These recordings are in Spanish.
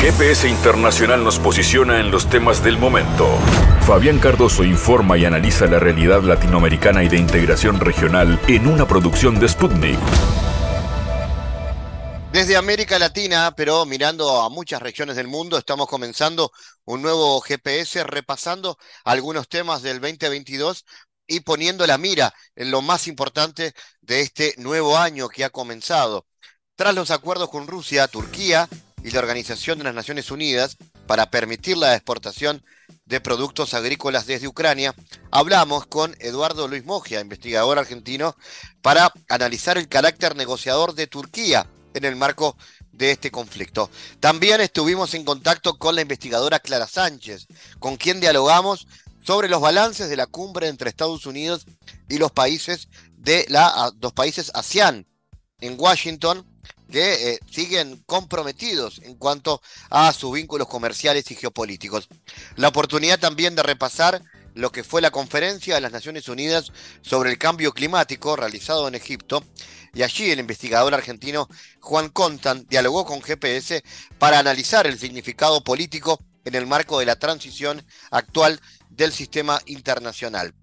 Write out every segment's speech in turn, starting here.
GPS Internacional nos posiciona en los temas del momento. Fabián Cardoso informa y analiza la realidad latinoamericana y de integración regional en una producción de Sputnik. Desde América Latina, pero mirando a muchas regiones del mundo, estamos comenzando un nuevo GPS repasando algunos temas del 2022 y poniendo la mira en lo más importante de este nuevo año que ha comenzado. Tras los acuerdos con Rusia, Turquía y la Organización de las Naciones Unidas para permitir la exportación de productos agrícolas desde Ucrania, hablamos con Eduardo Luis Mogia, investigador argentino, para analizar el carácter negociador de Turquía en el marco de este conflicto. También estuvimos en contacto con la investigadora Clara Sánchez, con quien dialogamos sobre los balances de la cumbre entre Estados Unidos y los países de la dos países ASEAN en Washington que eh, siguen comprometidos en cuanto a sus vínculos comerciales y geopolíticos. La oportunidad también de repasar lo que fue la conferencia de las Naciones Unidas sobre el cambio climático realizado en Egipto. Y allí el investigador argentino Juan Contan dialogó con GPS para analizar el significado político en el marco de la transición actual del sistema internacional.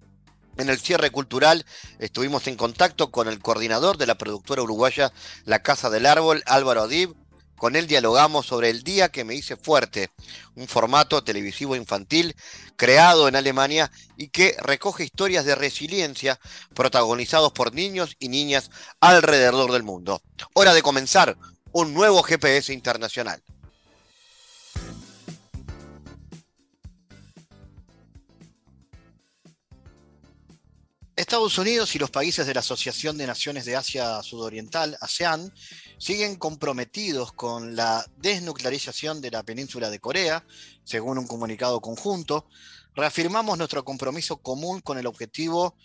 En el cierre cultural estuvimos en contacto con el coordinador de la productora uruguaya La Casa del Árbol, Álvaro Adib. Con él dialogamos sobre El Día que me hice fuerte, un formato televisivo infantil creado en Alemania y que recoge historias de resiliencia protagonizados por niños y niñas alrededor del mundo. Hora de comenzar un nuevo GPS internacional. Estados Unidos y los países de la Asociación de Naciones de Asia Sudoriental, ASEAN, siguen comprometidos con la desnuclearización de la península de Corea, según un comunicado conjunto. Reafirmamos nuestro compromiso común con el objetivo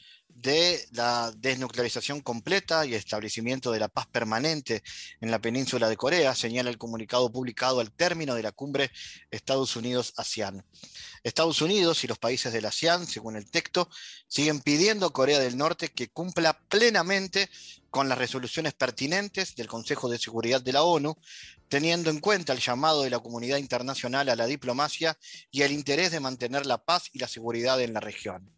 de la desnuclearización completa y establecimiento de la paz permanente en la península de Corea, señala el comunicado publicado al término de la cumbre Estados Unidos-ASEAN. Estados Unidos y los países de la ASEAN, según el texto, siguen pidiendo a Corea del Norte que cumpla plenamente con las resoluciones pertinentes del Consejo de Seguridad de la ONU, teniendo en cuenta el llamado de la comunidad internacional a la diplomacia y el interés de mantener la paz y la seguridad en la región.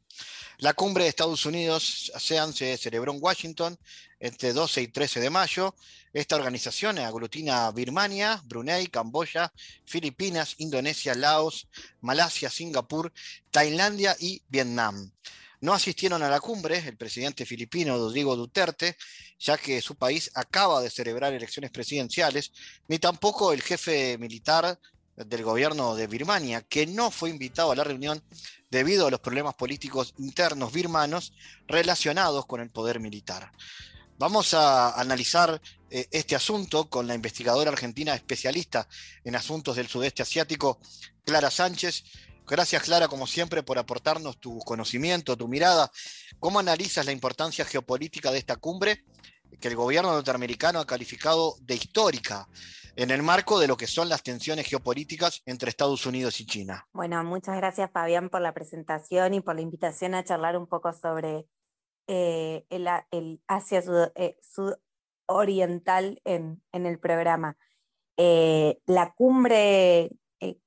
La cumbre de Estados Unidos ASEAN se celebró en Washington entre 12 y 13 de mayo. Esta organización aglutina Birmania, Brunei, Camboya, Filipinas, Indonesia, Laos, Malasia, Singapur, Tailandia y Vietnam. No asistieron a la cumbre el presidente filipino Rodrigo Duterte, ya que su país acaba de celebrar elecciones presidenciales, ni tampoco el jefe militar del gobierno de Birmania, que no fue invitado a la reunión debido a los problemas políticos internos birmanos relacionados con el poder militar. Vamos a analizar eh, este asunto con la investigadora argentina especialista en asuntos del sudeste asiático, Clara Sánchez. Gracias, Clara, como siempre, por aportarnos tu conocimiento, tu mirada. ¿Cómo analizas la importancia geopolítica de esta cumbre que el gobierno norteamericano ha calificado de histórica? En el marco de lo que son las tensiones geopolíticas entre Estados Unidos y China. Bueno, muchas gracias Fabián por la presentación y por la invitación a charlar un poco sobre eh, el, Asia eh, sudoriental en, el programa. Eh, la cumbre,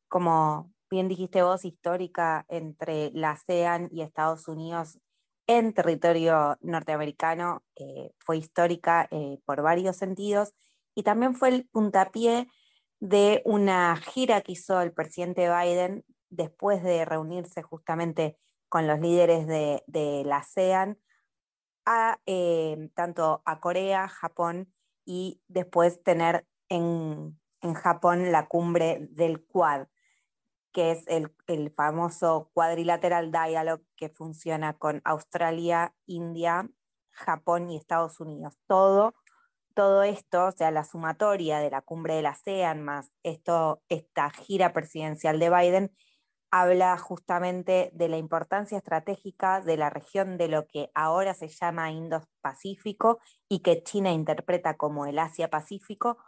como bien dijiste vos, histórica entre la ASEAN y Estados Unidos en territorio norteamericano, fue histórica por varios sentidos y también fue el puntapié de una gira que hizo el presidente Biden después de reunirse justamente con los líderes de, la ASEAN, a, eh, tanto a Corea, Japón y después tener en, Japón la cumbre del Quad, que es el, el, famoso Quadrilateral Dialogue que funciona con Australia, India, Japón y Estados Unidos. Todo todo esto, o sea, la sumatoria de la cumbre de la ASEAN más esto, esta gira presidencial de Biden, habla justamente de la importancia estratégica de la región de lo que ahora se llama Indo-Pacífico y que China interpreta como el Asia-Pacífico,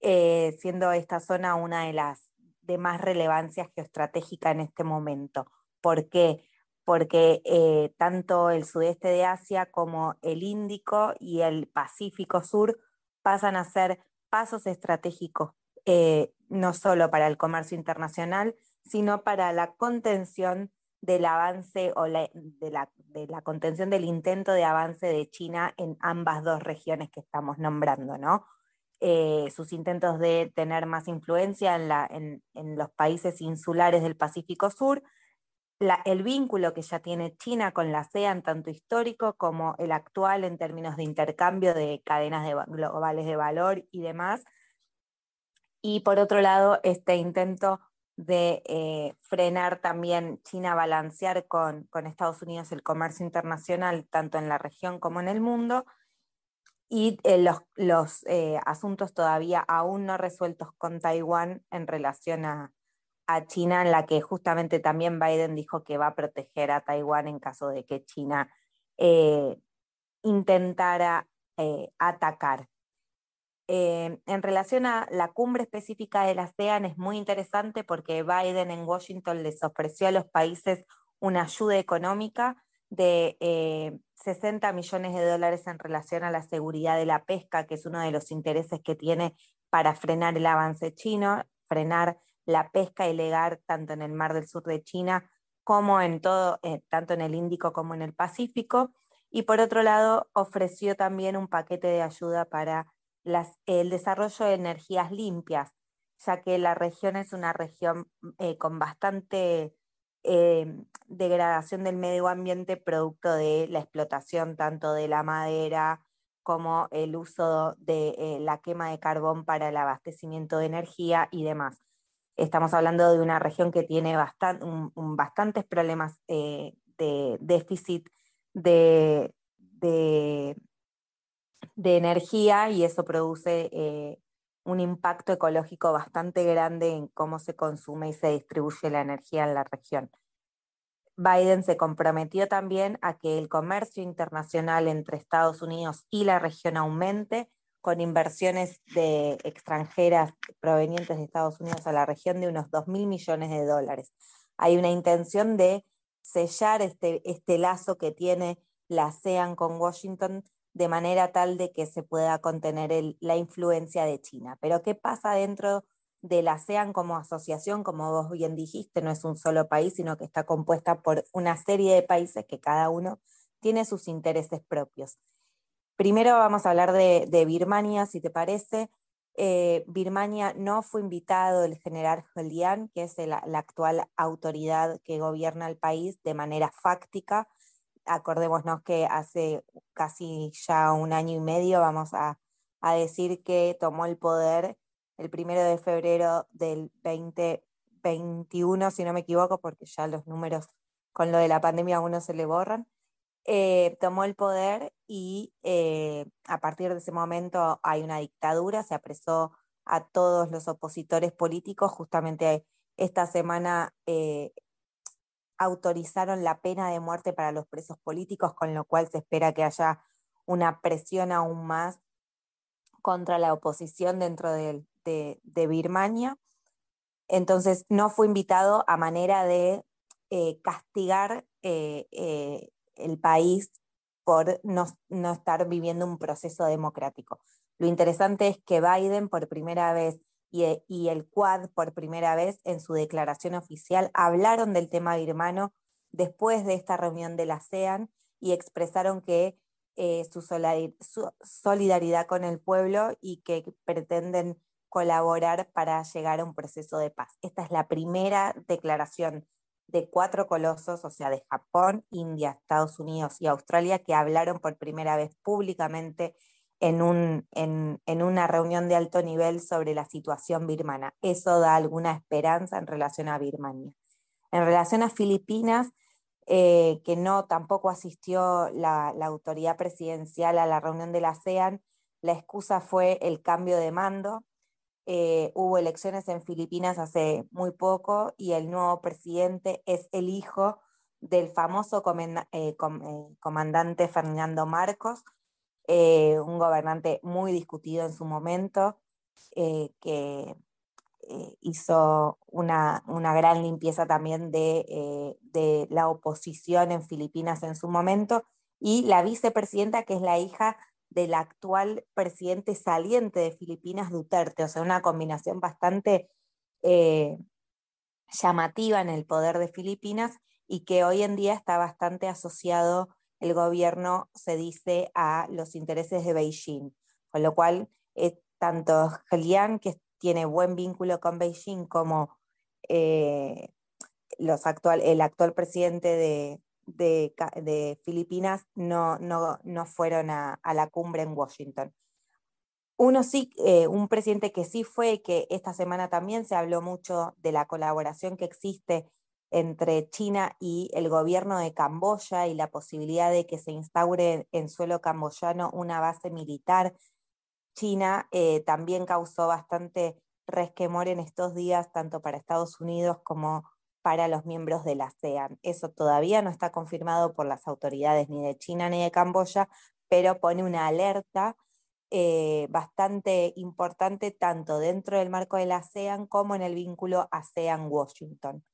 eh, siendo esta zona una de las de más relevancia geoestratégica en este momento. ¿Por qué? Porque eh, tanto el sudeste de Asia como el Índico y el Pacífico Sur pasan a ser pasos estratégicos no solo para el comercio internacional, sino para la contención del avance o la, de, la, contención del intento de avance de China en ambas dos regiones que estamos nombrando, ¿no? Eh, sus intentos de tener más influencia en los países insulares del Pacífico Sur, la, el vínculo que ya tiene China con la ASEAN, tanto histórico como el actual en términos de intercambio de cadenas de, globales de valor y demás. Y por otro lado, este intento de eh, frenar también China, balancear con, con, Estados Unidos el comercio internacional, tanto en la región como en el mundo, y eh, los, los eh, asuntos todavía aún no resueltos con Taiwán en relación a, a, China, en la que justamente también Biden dijo que va a proteger a Taiwán en caso de que China intentara atacar. Eh, en relación a la cumbre específica de la ASEAN es muy interesante porque Biden en Washington les ofreció a los países una ayuda económica de 60 eh, millones de dólares en relación a la seguridad de la pesca, que es uno de los intereses que tiene para frenar el avance chino, frenar la pesca ilegal tanto en el Mar del Sur de China como en todo, eh, tanto en el Índico como en el Pacífico. Y por otro lado, ofreció también un paquete de ayuda para el desarrollo de energías limpias, ya que la región es una región eh, con bastante eh, degradación del medio ambiente producto de la explotación tanto de la madera como el uso de eh, la quema de carbón para el abastecimiento de energía y demás. Estamos hablando de una región que tiene bastantes problemas de déficit de, de energía y eso produce eh, un impacto ecológico bastante grande en cómo se consume y se distribuye la energía en la región. Biden se comprometió también a que el comercio internacional entre Estados Unidos y la región aumente con inversiones de extranjeras provenientes de Estados Unidos a la región de unos 2 mil millones de dólares. Hay una intención de sellar este, este lazo que tiene la ASEAN con Washington de manera tal de que se pueda contener la influencia de China. Pero ¿qué pasa dentro de la ASEAN como asociación? Como vos bien dijiste, no es un solo país, sino que está compuesta por una serie de países que cada uno tiene sus intereses propios. Primero vamos a hablar de, Birmania, si te parece. Eh, Birmania no fue invitado el general Jolian, que es la actual autoridad que gobierna el país de manera fáctica, acordémonos que hace casi ya un año y medio, vamos a, decir que tomó el poder el primero de febrero del 2021, si no me equivoco, porque ya los números con lo de la pandemia a uno se le borran, eh, tomó el poder y eh, a partir de ese momento hay una dictadura, se apresó a todos los opositores políticos, justamente esta semana eh, autorizaron la pena de muerte para los presos políticos, con lo cual se espera que haya una presión aún más contra la oposición dentro de, Birmania. Entonces no fue invitado a manera de eh, castigar el país por no, no estar viviendo un proceso democrático. Lo interesante es que Biden por primera vez eh, y, el Quad por primera vez en su declaración oficial hablaron del tema birmano después de esta reunión de la ASEAN y expresaron que eh, su, solidaridad con el pueblo y que pretenden colaborar para llegar a un proceso de paz. Esta es la primera declaración de cuatro colosos, o sea, de Japón, India, Estados Unidos y Australia, que hablaron por primera vez públicamente en, un, en, en, una reunión de alto nivel sobre la situación birmana. Eso da alguna esperanza en relación a Birmania. En relación a Filipinas, eh, que no tampoco asistió la, la, autoridad presidencial a la reunión de la ASEAN, la excusa fue el cambio de mando. Eh, hubo elecciones en Filipinas hace muy poco y el nuevo presidente es el hijo del famoso eh, comandante Fernando Marcos, eh, un gobernante muy discutido en su momento, eh, que eh, hizo una, gran limpieza también de, de, la oposición en Filipinas en su momento, y la vicepresidenta, que es la hija del actual presidente saliente de Filipinas, Duterte, o sea, una combinación bastante eh, llamativa en el poder de Filipinas y que hoy en día está bastante asociado el gobierno, se dice, a los intereses de Beijing, con lo cual eh, tanto Lian, que tiene buen vínculo con Beijing, como eh, los actual, el actual presidente de, de, Filipinas no, no, no fueron a, la cumbre en Washington. Uno sí, eh, un presidente que sí fue, que esta semana también se habló mucho de la colaboración que existe entre China y el gobierno de Camboya y la posibilidad de que se instaure en suelo camboyano una base militar. China eh, también causó bastante resquemor en estos días, tanto para Estados Unidos como para los miembros de la ASEAN. Eso todavía no está confirmado por las autoridades ni de China ni de Camboya, pero pone una alerta eh, bastante importante tanto dentro del marco de la ASEAN como en el vínculo ASEAN-Washington.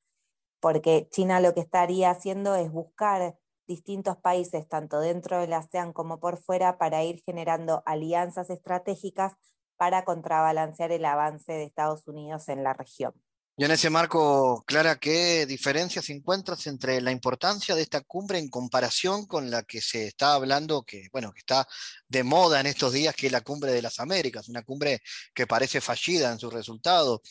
Porque China lo que estaría haciendo es buscar distintos países, tanto dentro de la ASEAN como por fuera, para ir generando alianzas estratégicas para contrabalancear el avance de Estados Unidos en la región. Y en ese marco, Clara, ¿qué diferencias encuentras entre la importancia de esta cumbre en comparación con la que se está hablando, que bueno, que está de moda en estos días, que es la cumbre de las Américas, una cumbre que parece fallida en su resultado,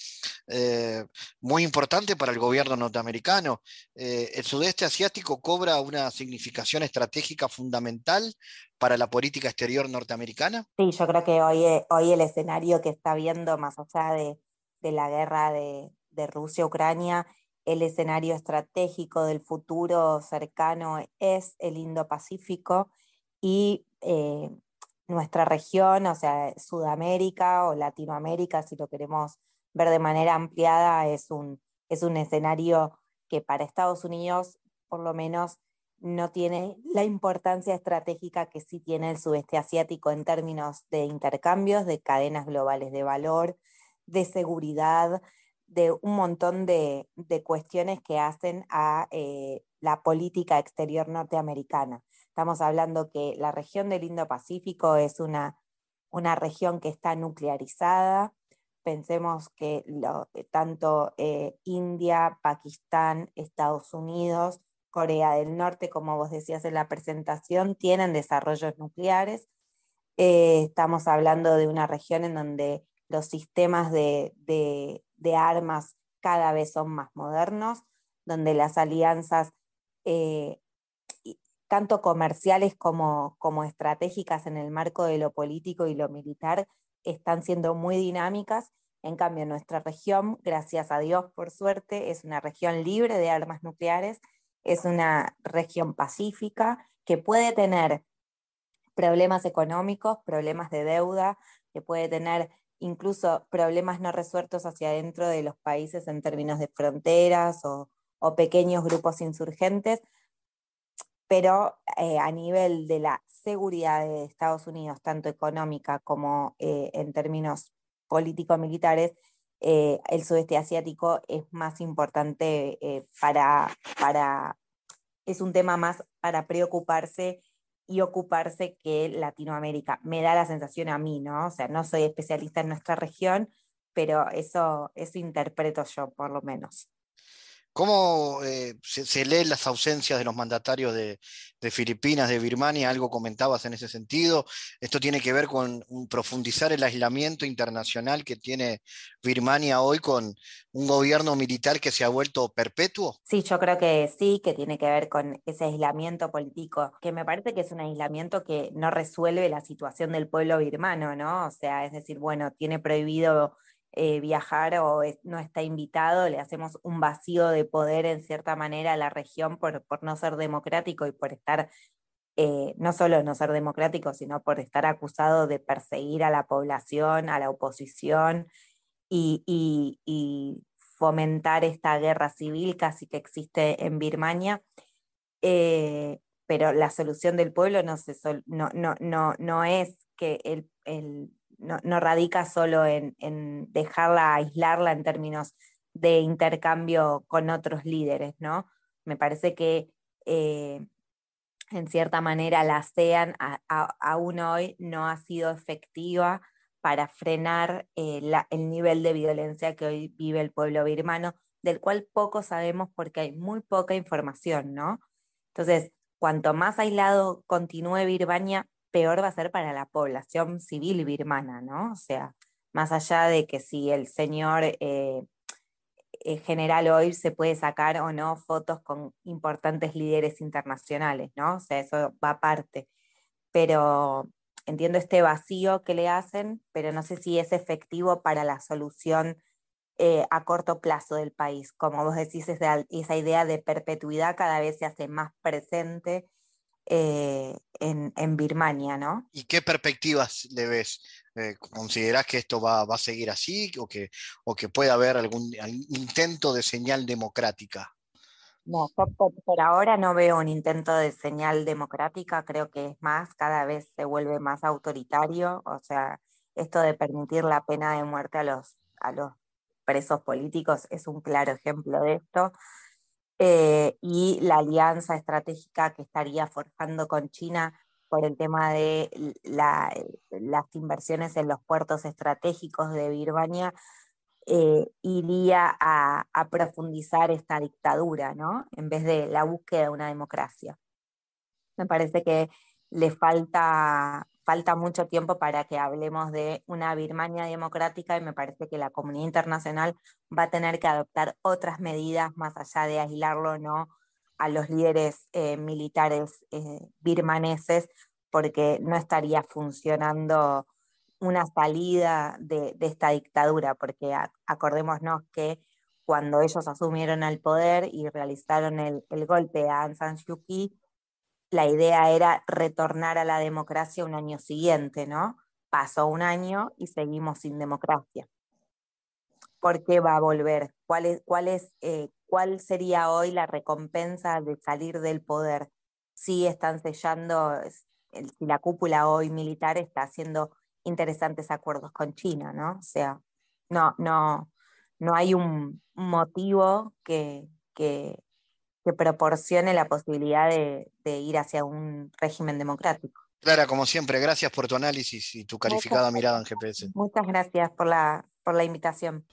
eh, muy importante para el gobierno norteamericano. Eh, el sudeste asiático cobra una significación estratégica fundamental para la política exterior norteamericana. Sí, yo creo que hoy, eh, hoy el escenario que está viendo más allá de, de la guerra de, de Rusia-Ucrania, el escenario estratégico del futuro cercano es el Indo-Pacífico y eh, nuestra región, o sea, Sudamérica o Latinoamérica, si lo queremos ver de manera ampliada, es un, es un escenario que para Estados Unidos, por lo menos, no tiene la importancia estratégica que sí tiene el sudeste asiático en términos de intercambios, de cadenas globales de valor, de seguridad, de un montón de, cuestiones que hacen a eh, la política exterior norteamericana. Estamos hablando que la región del Indo-Pacífico es una, una región que está nuclearizada. Pensemos que tanto eh, India, Pakistán, Estados Unidos, Corea del Norte, como vos decías en la presentación, tienen desarrollos nucleares. Eh, estamos hablando de una región en donde los sistemas de, de armas cada vez son más modernos, donde las alianzas, eh, tanto comerciales como, como estratégicas en el marco de lo político y lo militar, están siendo muy dinámicas. En cambio, nuestra región, gracias a Dios, por suerte, es una región libre de armas nucleares, es una región pacífica que puede tener problemas económicos, problemas de deuda, que puede tener incluso problemas no resueltos hacia adentro de los países en términos de fronteras o, pequeños grupos insurgentes, pero eh, a nivel de la seguridad de Estados Unidos, tanto económica como eh, en términos político-militares, eh, el sudeste asiático es más importante para, para, es un tema más para preocuparse y ocuparse que Latinoamérica. Me da la sensación a mí, ¿no? O sea, no soy especialista en nuestra región, pero eso, eso interpreto yo, por lo menos. ¿Cómo eh, se, leen las ausencias de los mandatarios de, Filipinas, de Birmania? Algo comentabas en ese sentido. ¿Esto tiene que ver con profundizar el aislamiento internacional que tiene Birmania hoy con un gobierno militar que se ha vuelto perpetuo? Sí, yo creo que sí, que tiene que ver con ese aislamiento político, que me parece que es un aislamiento que no resuelve la situación del pueblo birmano, ¿no? O sea, es decir, bueno, tiene prohibido eh, viajar o no está invitado, le hacemos un vacío de poder en cierta manera a la región por, por no ser democrático y por estar, eh, no solo no ser democrático, sino por estar acusado de perseguir a la población, a la oposición y, y, fomentar esta guerra civil casi que existe en Birmania. Eh, pero la solución del pueblo no, no, no, no, no es que el no, radica solo en, dejarla, aislarla en términos de intercambio con otros líderes, ¿no? Me parece que eh, en cierta manera la ASEAN aún hoy no ha sido efectiva para frenar eh, el nivel de violencia que hoy vive el pueblo birmano, del cual poco sabemos porque hay muy poca información, ¿no? Entonces, cuanto más aislado continúe Birmania, peor va a ser para la población civil birmana, ¿no? O sea, más allá de que si el señor eh, eh, general hoy se puede sacar o no fotos con importantes líderes internacionales, ¿no? O sea, eso va aparte. Pero entiendo este vacío que le hacen, pero no sé si es efectivo para la solución eh, a corto plazo del país. Como vos decís, esa, idea de perpetuidad cada vez se hace más presente en, Birmania, ¿no? ¿Y qué perspectivas le ves? Eh, ¿Considerás que esto va, a seguir así o que, o que puede haber algún, intento de señal democrática? No, por, ahora no veo un intento de señal democrática, creo que es más, cada vez se vuelve más autoritario, o sea, esto de permitir la pena de muerte a los, a los presos políticos es un claro ejemplo de esto. Eh, y la alianza estratégica que estaría forjando con China por el tema de las inversiones en los puertos estratégicos de Birmania, eh, iría a, a, profundizar esta dictadura, ¿no? En vez de la búsqueda de una democracia. Me parece que le falta falta mucho tiempo para que hablemos de una Birmania democrática y me parece que la comunidad internacional va a tener que adoptar otras medidas más allá de aislarlo no a los líderes eh, militares eh, birmaneses porque no estaría funcionando una salida de, esta dictadura, porque acordémonos que cuando ellos asumieron el poder y realizaron el, el golpe a Aung San Suu Kyi, la idea era retornar a la democracia un año siguiente, ¿no? Pasó un año y seguimos sin democracia. ¿Por qué va a volver? ¿Cuál, es, cuál, es, eh, ¿Cuál sería hoy la recompensa de salir del poder? Si están sellando, si la cúpula hoy militar está haciendo interesantes acuerdos con China, ¿no? O sea, no, no, no hay un motivo que, que, que proporcione la posibilidad de, ir hacia un régimen democrático. Clara, como siempre, gracias por tu análisis y tu calificada mirada en GPS. Muchas gracias por la, por la invitación.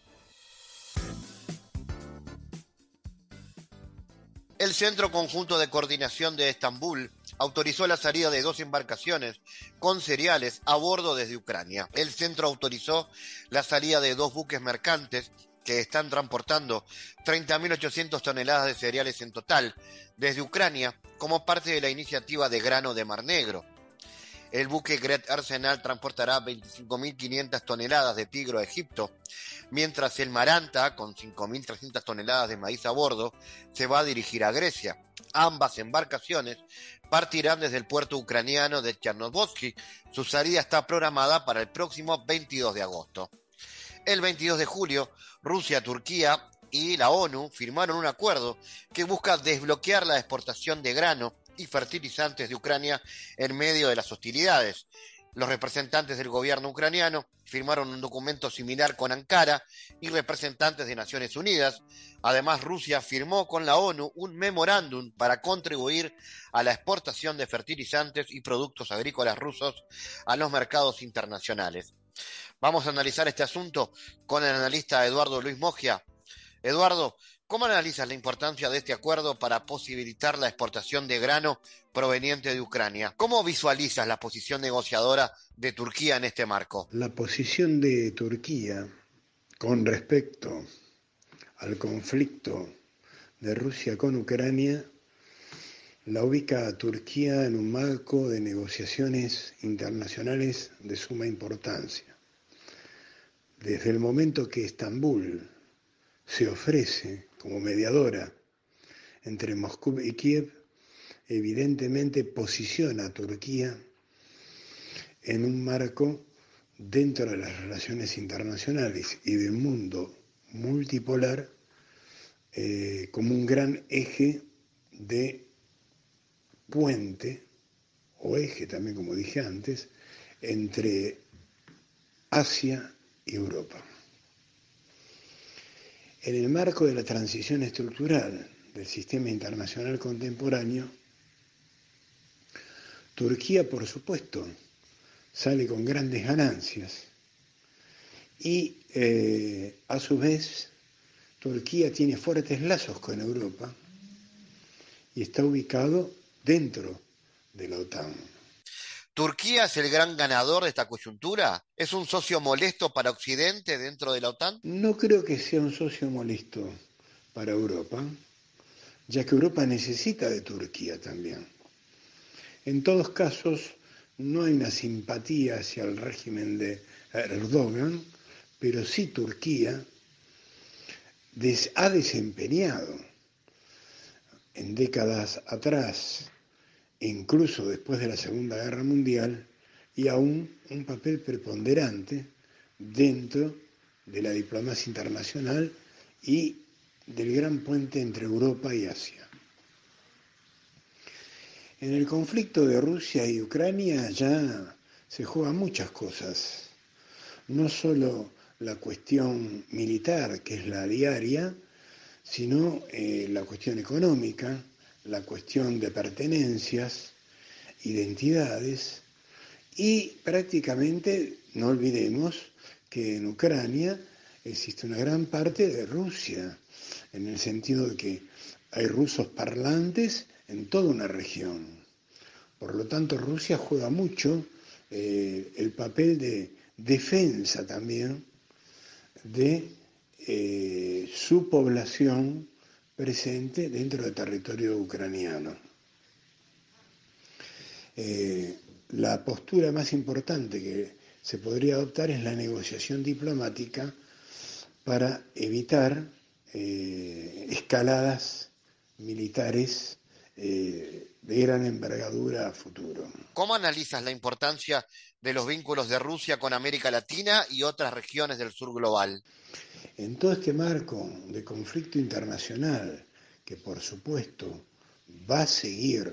El Centro Conjunto de Coordinación de Estambul autorizó la salida de dos embarcaciones con cereales a bordo desde Ucrania. El centro autorizó la salida de dos buques mercantes que están transportando 30.800 toneladas de cereales en total desde Ucrania como parte de la iniciativa de grano de Mar Negro. El buque Great Arsenal transportará 25.500 toneladas de tigro a Egipto, mientras el Maranta, con 5.300 toneladas de maíz a bordo, se va a dirigir a Grecia. Ambas embarcaciones partirán desde el puerto ucraniano de Chernobyl. Su salida está programada para el próximo 22 de agosto. El 22 de julio, Rusia, Turquía y la ONU firmaron un acuerdo que busca desbloquear la exportación de grano y fertilizantes de Ucrania en medio de las hostilidades. Los representantes del gobierno ucraniano firmaron un documento similar con Ankara y representantes de Naciones Unidas. Además, Rusia firmó con la ONU un memorándum para contribuir a la exportación de fertilizantes y productos agrícolas rusos a los mercados internacionales. Vamos a analizar este asunto con el analista Eduardo Luis Mogia. Eduardo, ¿cómo analizas la importancia de este acuerdo para posibilitar la exportación de grano proveniente de Ucrania? ¿Cómo visualizas la posición negociadora de Turquía en este marco? La posición de Turquía con respecto al conflicto de Rusia con Ucrania la ubica a Turquía en un marco de negociaciones internacionales de suma importancia. Desde el momento que Estambul se ofrece como mediadora entre Moscú y Kiev, evidentemente posiciona a Turquía en un marco dentro de las relaciones internacionales y del mundo multipolar eh, como un gran eje de puente, o eje también como dije antes, entre Asia Europa. En el marco de la transición estructural del sistema internacional contemporáneo, Turquía, por supuesto, sale con grandes ganancias y eh, a su vez Turquía tiene fuertes lazos con Europa y está ubicado dentro de la OTAN. ¿Turquía es el gran ganador de esta coyuntura? ¿Es un socio molesto para Occidente dentro de la OTAN? No creo que sea un socio molesto para Europa, ya que Europa necesita de Turquía también. En todos casos, no hay una simpatía hacia el régimen de Erdogan, pero sí Turquía ha desempeñado en décadas atrás incluso después de la Segunda Guerra Mundial, y aún un papel preponderante dentro de la diplomacia internacional y del gran puente entre Europa y Asia. En el conflicto de Rusia y Ucrania ya se juegan muchas cosas, no solo la cuestión militar, que es la diaria, sino eh, la cuestión económica, la cuestión de pertenencias, identidades y prácticamente no olvidemos que en Ucrania existe una gran parte de Rusia, en el sentido de que hay rusos parlantes en toda una región. Por lo tanto, Rusia juega mucho eh, el papel de defensa también de eh, su población presente dentro del territorio ucraniano. Eh, la postura más importante que se podría adoptar es la negociación diplomática para evitar eh, escaladas militares eh, de gran envergadura a futuro. ¿Cómo analizas la importancia de los vínculos de Rusia con América Latina y otras regiones del sur global? En todo este marco de conflicto internacional, que por supuesto va a seguir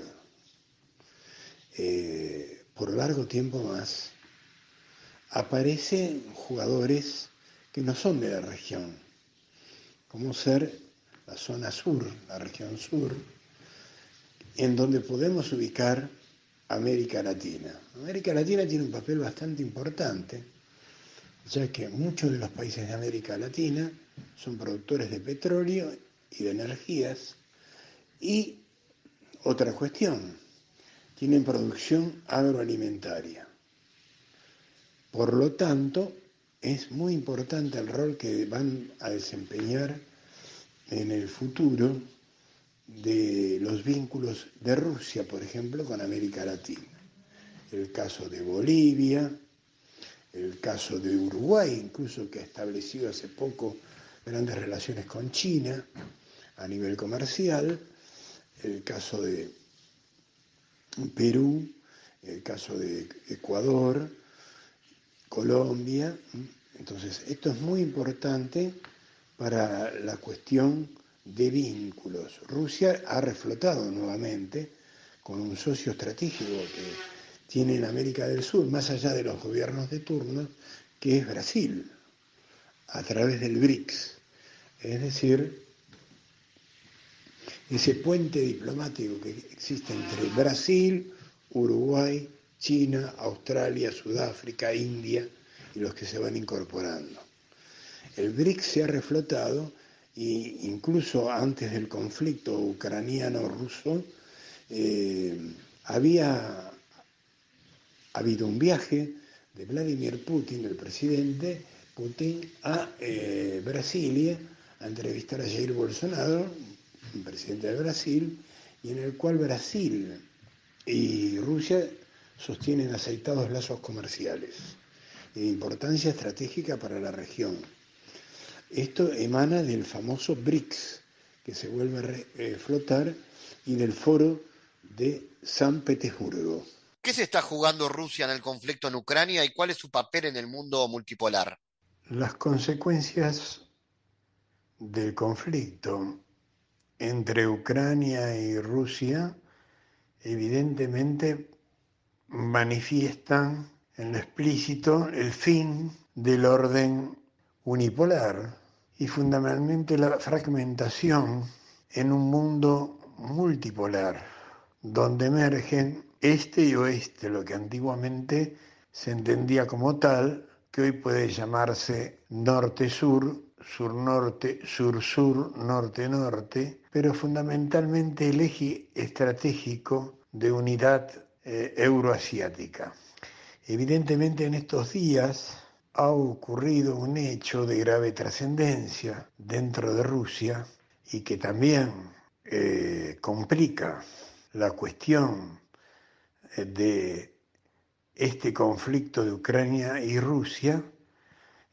eh, por largo tiempo más, aparecen jugadores que no son de la región, como ser la zona sur, la región sur, en donde podemos ubicar América Latina. América Latina tiene un papel bastante importante ya que muchos de los países de América Latina son productores de petróleo y de energías. Y otra cuestión, tienen producción agroalimentaria. Por lo tanto, es muy importante el rol que van a desempeñar en el futuro de los vínculos de Rusia, por ejemplo, con América Latina. El caso de Bolivia, el caso de Uruguay, incluso que ha establecido hace poco grandes relaciones con China a nivel comercial, el caso de Perú, el caso de Ecuador, Colombia. Entonces, esto es muy importante para la cuestión de vínculos. Rusia ha reflotado nuevamente con un socio estratégico que tiene en América del Sur, más allá de los gobiernos de turno, que es Brasil, a través del BRICS. Es decir, ese puente diplomático que existe entre Brasil, Uruguay, China, Australia, Sudáfrica, India y los que se van incorporando. El BRICS se ha reflotado e incluso antes del conflicto ucraniano-ruso eh, había ha habido un viaje de Vladimir Putin, el presidente Putin, a eh, Brasilia a entrevistar a Jair Bolsonaro, presidente de Brasil, y en el cual Brasil y Rusia sostienen aceitados lazos comerciales de importancia estratégica para la región. Esto emana del famoso BRICS, que se vuelve a eh, flotar, y del foro de San Petersburgo. ¿Qué se está jugando Rusia en el conflicto en Ucrania y cuál es su papel en el mundo multipolar? Las consecuencias del conflicto entre Ucrania y Rusia evidentemente manifiestan en lo explícito el fin del orden unipolar y fundamentalmente la fragmentación en un mundo multipolar, donde emergen este y oeste, lo que antiguamente se entendía como tal, que hoy puede llamarse norte-sur, sur-norte, sur-sur, norte-norte, pero fundamentalmente el eje estratégico de unidad eh, euroasiática. Evidentemente en estos días ha ocurrido un hecho de grave trascendencia dentro de Rusia y que también eh, complica la cuestión eh, de este conflicto de Ucrania y Rusia,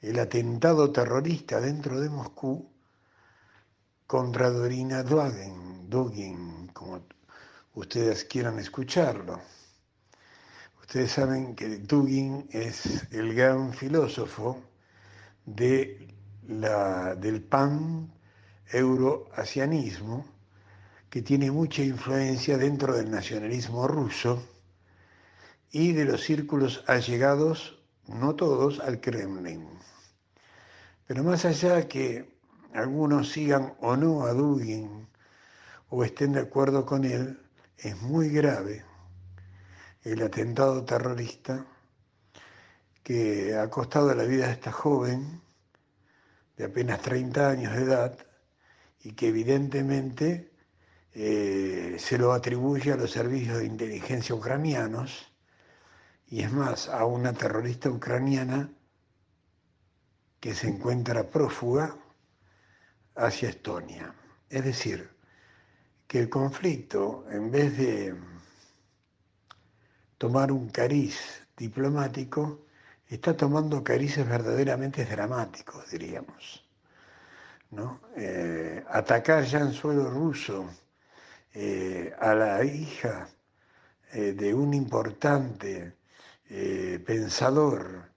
el atentado terrorista dentro de Moscú contra Dorina Dugin, Dugin como ustedes quieran escucharlo. Ustedes saben que Dugin es el gran filósofo de la, del pan euroasianismo, que tiene mucha influencia dentro del nacionalismo ruso y de los círculos allegados, no todos, al Kremlin. Pero más allá que algunos sigan o no a Dugin o estén de acuerdo con él, es muy grave el atentado terrorista que ha costado la vida de esta joven de apenas 30 años de edad y que evidentemente eh, se lo atribuye a los servicios de inteligencia ucranianos y es más, a una terrorista ucraniana que se encuentra prófuga hacia Estonia. Es decir, que el conflicto, en vez de tomar un cariz diplomático, está tomando carices verdaderamente dramáticos, diríamos. Eh, atacar ya en suelo ruso eh, a la hija eh, de un importante pensador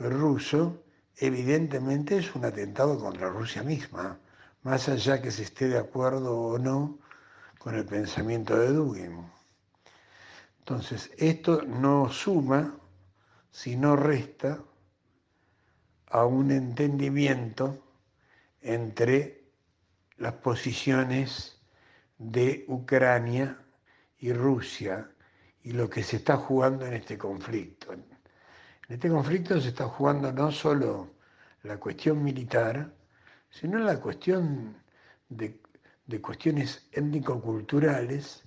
ruso, evidentemente es un atentado contra Rusia misma, más allá que se esté de acuerdo o no con el pensamiento de Dugin. Entonces, esto no suma, sino resta a un entendimiento entre las posiciones de Ucrania y Rusia y lo que se está jugando en este conflicto. En este conflicto se está jugando no solo la cuestión militar, sino la cuestión de, cuestiones étnico-culturales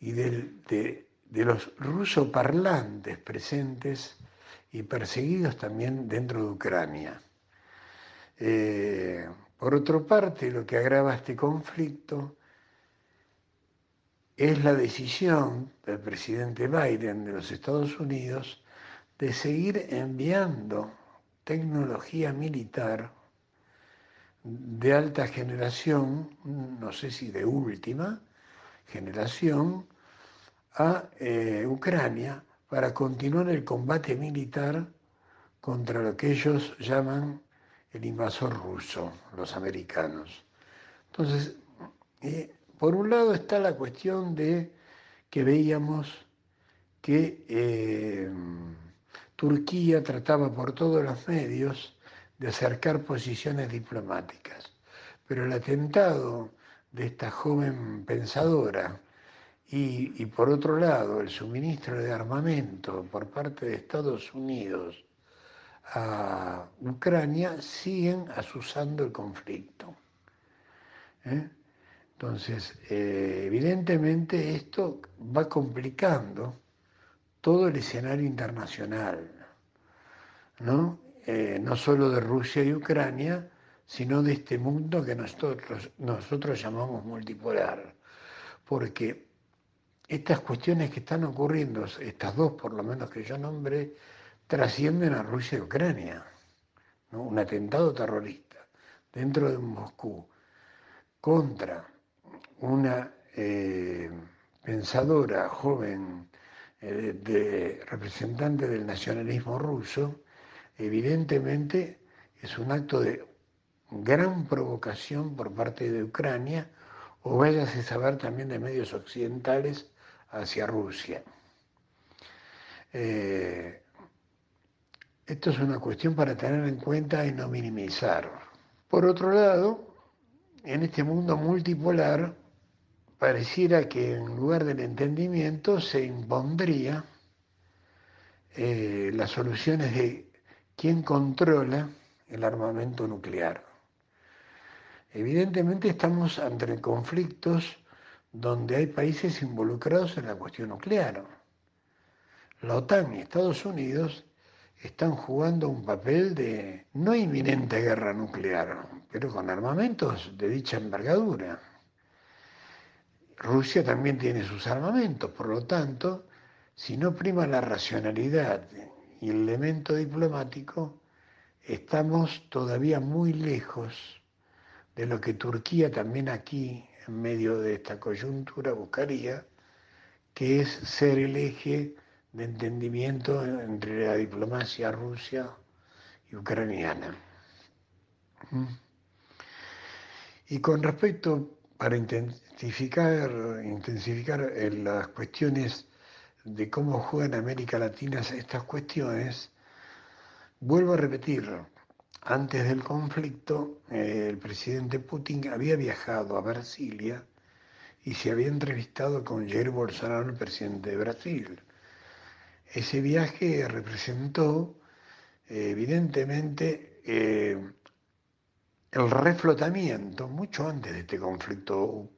y de, de los rusoparlantes presentes y perseguidos también dentro de Ucrania. Eh, por otra parte, lo que agrava este conflicto es la decisión del presidente Biden de los Estados Unidos de seguir enviando tecnología militar de alta generación, no sé si de última generación, a eh, Ucrania para continuar el combate militar contra lo que ellos llaman el invasor ruso, los americanos. Entonces, eh, por un lado está la cuestión de que veíamos que eh, Turquía trataba por todos los medios de acercar posiciones diplomáticas, pero el atentado de esta joven pensadora, y, por otro lado, el suministro de armamento por parte de Estados Unidos a Ucrania siguen asusando el conflicto. ¿eh? Entonces, eh, evidentemente esto va complicando todo el escenario internacional, ¿no? Eh, no solo de Rusia y Ucrania, sino de este mundo que nosotros, nosotros llamamos multipolar. Porque estas cuestiones que están ocurriendo, estas dos por lo menos que yo nombré, trascienden a Rusia y Ucrania. Un atentado terrorista dentro de Moscú contra una eh, pensadora joven eh, representante del nacionalismo ruso, evidentemente es un acto de gran provocación por parte de Ucrania, o váyase a saber también de medios occidentales hacia Rusia. Eh, esto es una cuestión para tener en cuenta y no minimizar. Por otro lado, en este mundo multipolar, pareciera que en lugar del entendimiento se impondría eh, las soluciones de quién controla el armamento nuclear. Evidentemente estamos ante conflictos donde hay países involucrados en la cuestión nuclear. La OTAN y Estados Unidos están jugando un papel de no inminente guerra nuclear, pero con armamentos de dicha envergadura. Rusia también tiene sus armamentos, por lo tanto, si no prima la racionalidad y el elemento diplomático, estamos todavía muy lejos de lo que Turquía también aquí, en medio de esta coyuntura, buscaría, que es ser el eje de entendimiento entre la diplomacia rusa y ucraniana. ¿Mm? Y con respecto, para intensificar, intensificar las cuestiones de cómo juegan América Latina estas cuestiones, vuelvo a repetirlo. Antes del conflicto, eh, el presidente Putin había viajado a Brasilia y se había entrevistado con Jair Bolsonaro, el presidente de Brasil. Ese viaje representó eh, evidentemente eh, el reflotamiento, mucho antes de este conflicto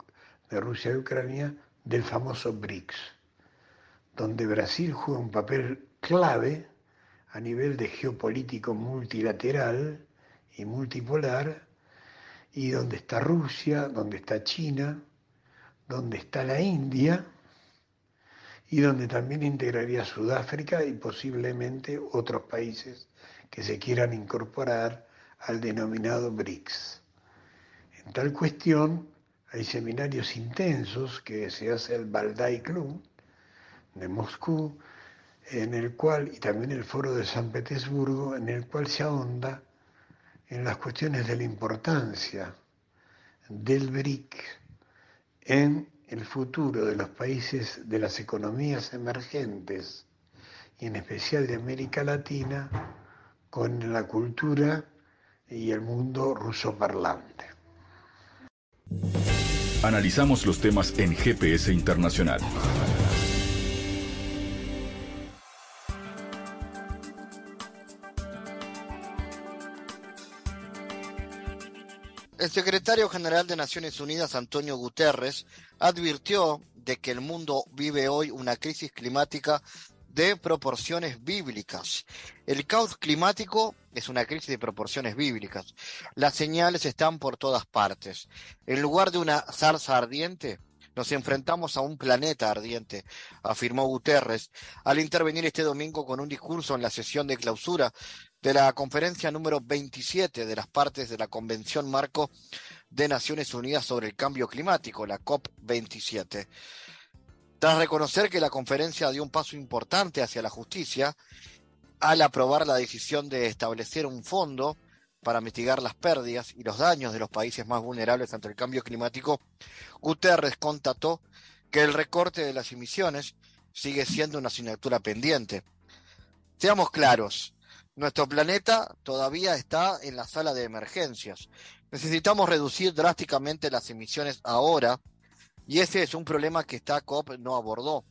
de Rusia y Ucrania, del famoso BRICS, donde Brasil juega un papel clave a nivel de geopolítico multilateral y multipolar, y donde está Rusia, donde está China, donde está la India, y donde también integraría Sudáfrica y posiblemente otros países que se quieran incorporar al denominado BRICS. En tal cuestión hay seminarios intensos que se hace el Valdai Club de Moscú, en el cual, y también el Foro de San Petersburgo, en el cual se ahonda en las cuestiones de la importancia del BRIC en el futuro de los países de las economías emergentes y en especial de América Latina con la cultura y el mundo ruso parlante. Analizamos los temas en GPS Internacional. El secretario general de Naciones Unidas, Antonio Guterres, advirtió de que el mundo vive hoy una crisis climática de proporciones bíblicas. El caos climático es una crisis de proporciones bíblicas. Las señales están por todas partes. En lugar de una zarza ardiente, nos enfrentamos a un planeta ardiente, afirmó Guterres al intervenir este domingo con un discurso en la sesión de clausura de la conferencia número 27 de las partes de la Convención Marco de Naciones Unidas sobre el Cambio Climático, la COP27. Tras reconocer que la conferencia dio un paso importante hacia la justicia, al aprobar la decisión de establecer un fondo para mitigar las pérdidas y los daños de los países más vulnerables ante el cambio climático, Guterres constató que el recorte de las emisiones sigue siendo una asignatura pendiente. Seamos claros, nuestro planeta todavía está en la sala de emergencias. Necesitamos reducir drásticamente las emisiones ahora y ese es un problema que esta COP no abordó.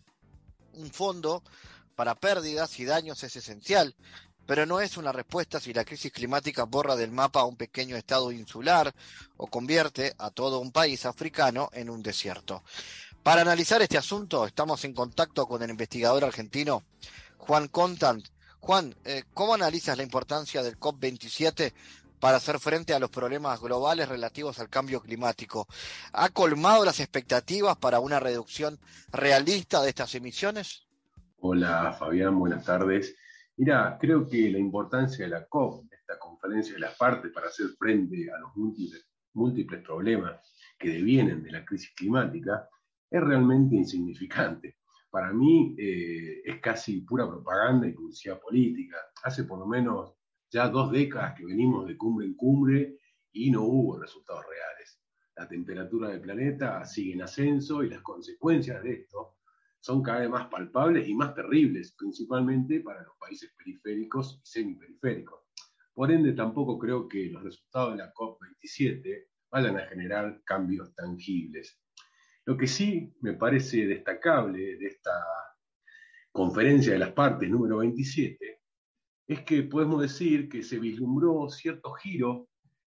Un fondo para pérdidas y daños es esencial, pero no es una respuesta si la crisis climática borra del mapa a un pequeño estado insular o convierte a todo un país africano en un desierto. Para analizar este asunto estamos en contacto con el investigador argentino Juan Contant, Juan, eh, ¿cómo analizas la importancia del COP27 para hacer frente a los problemas globales relativos al cambio climático? ¿Ha colmado las expectativas para una reducción realista de estas emisiones? Hola Fabián, buenas tardes. Mira, creo que la importancia de la COP, esta conferencia de las partes para hacer frente a los múltiples, múltiples problemas que devienen de la crisis climática, es realmente insignificante para mí eh, es casi pura propaganda y publicidad política. Hace por lo menos ya dos décadas que venimos de cumbre en cumbre y no hubo resultados reales. La temperatura del planeta sigue en ascenso y las consecuencias de esto son cada vez más palpables y más terribles, principalmente para los países periféricos y semiperiféricos. Por ende, tampoco creo que los resultados de la COP27 vayan a generar cambios tangibles. Lo que sí me parece destacable de esta conferencia de las partes número 27 es que podemos decir que se vislumbró cierto giro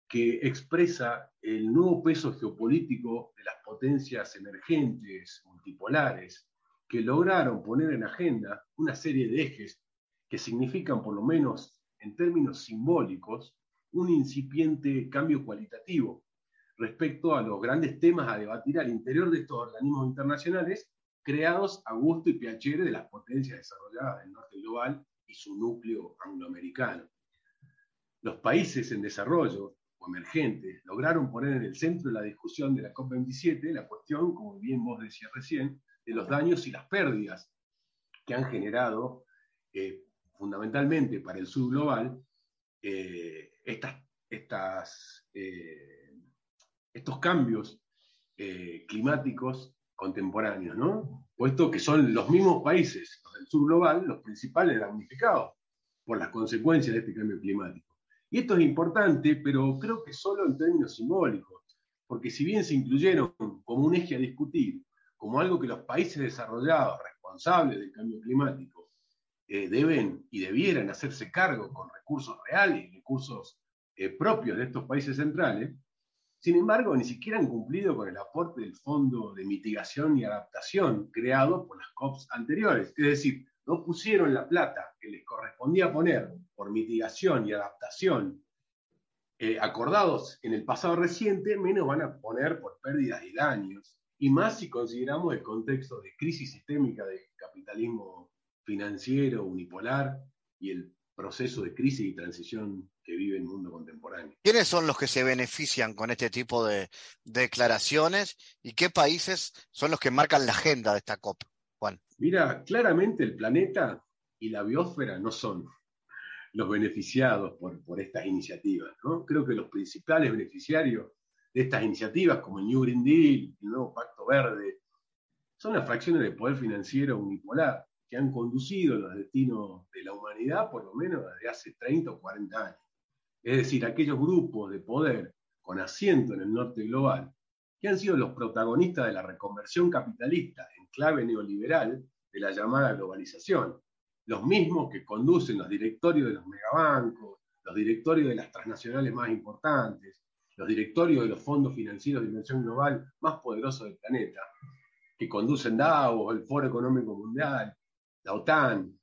que expresa el nuevo peso geopolítico de las potencias emergentes, multipolares, que lograron poner en agenda una serie de ejes que significan, por lo menos en términos simbólicos, un incipiente cambio cualitativo respecto a los grandes temas a debatir al interior de estos organismos internacionales creados a gusto y piacere de las potencias desarrolladas del norte global y su núcleo angloamericano. Los países en desarrollo o emergentes lograron poner en el centro de la discusión de la COP27 la cuestión, como bien vos decías recién, de los daños y las pérdidas que han generado eh, fundamentalmente para el sur global eh, estas, estas eh, estos cambios eh, climáticos contemporáneos, ¿no? Puesto que son los mismos países, del sur global, los principales damnificados por las consecuencias de este cambio climático. Y esto es importante, pero creo que solo en términos simbólicos, porque si bien se incluyeron como un eje a discutir, como algo que los países desarrollados responsables del cambio climático eh, deben y debieran hacerse cargo con recursos reales y recursos eh, propios de estos países centrales, sin embargo, ni siquiera han cumplido con el aporte del Fondo de Mitigación y Adaptación creado por las COPs anteriores. Es decir, no pusieron la plata que les correspondía poner por mitigación y adaptación eh, acordados en el pasado reciente, menos van a poner por pérdidas y daños. Y más si consideramos el contexto de crisis sistémica del capitalismo financiero unipolar y el proceso de crisis y transición que vive el mundo contemporáneo. ¿Quiénes son los que se benefician con este tipo de declaraciones y qué países son los que marcan la agenda de esta COP? Juan. Mira, claramente el planeta y la biosfera no son los beneficiados por, por estas iniciativas. ¿no? Creo que los principales beneficiarios de estas iniciativas, como el New Green Deal, el nuevo Pacto Verde, son las fracciones de poder financiero unipolar que han conducido los destinos de la humanidad por lo menos desde hace 30 o 40 años. Es decir, aquellos grupos de poder con asiento en el norte global, que han sido los protagonistas de la reconversión capitalista en clave neoliberal de la llamada globalización, los mismos que conducen los directorios de los megabancos, los directorios de las transnacionales más importantes, los directorios de los fondos financieros de dimensión global más poderosos del planeta, que conducen Davos, el Foro Económico Mundial, la OTAN,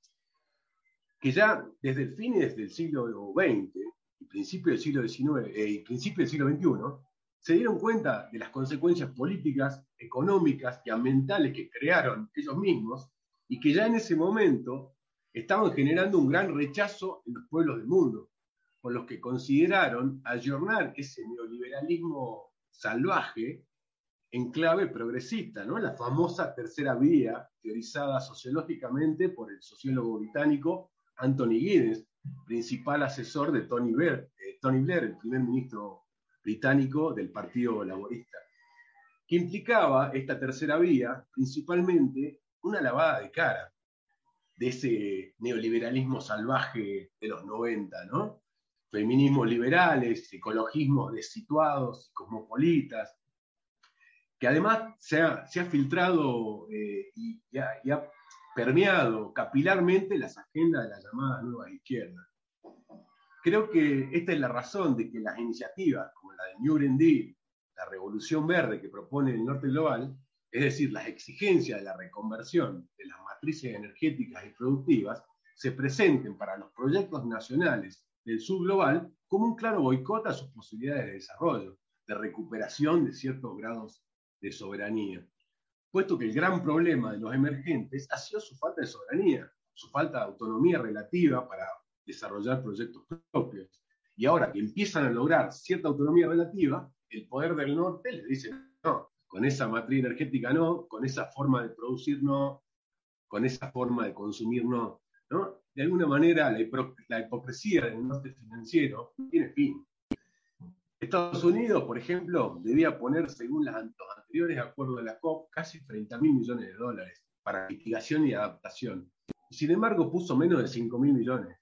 que ya desde el fines del siglo XX y principio del siglo XIX eh, y principio del siglo XXI, se dieron cuenta de las consecuencias políticas, económicas y ambientales que crearon ellos mismos y que ya en ese momento estaban generando un gran rechazo en los pueblos del mundo, por los que consideraron ayornar ese neoliberalismo salvaje en clave progresista, ¿no? la famosa tercera vía, teorizada sociológicamente por el sociólogo británico Anthony Giddens, principal asesor de Tony Blair, eh, Tony Blair, el primer ministro británico del Partido Laborista, que implicaba esta tercera vía principalmente una lavada de cara de ese neoliberalismo salvaje de los 90, ¿no? Feminismos liberales, ecologismos desituados y cosmopolitas, que además se ha, filtrado eh, y, ha, permeado capilarmente las agendas de la llamada nueva izquierda. Creo que esta es la razón de que las iniciativas como la de New Green Deal, la revolución verde que propone el norte global, es decir, las exigencias de la reconversión de las matrices energéticas y productivas, se presenten para los proyectos nacionales del sur global como un claro boicot a sus posibilidades de desarrollo, de recuperación de ciertos grados de soberanía, puesto que el gran problema de los emergentes ha sido su falta de soberanía, su falta de autonomía relativa para desarrollar proyectos propios. Y ahora que empiezan a lograr cierta autonomía relativa, el poder del norte les dice, no, con esa matriz energética no, con esa forma de producir no, con esa forma de consumir no. De alguna manera la, la hipocresía del norte financiero tiene fin. Estados Unidos, por ejemplo, debía poner, según los anteriores acuerdos de la COP, casi 30 mil millones de dólares para mitigación y adaptación. Sin embargo, puso menos de 5 mil millones.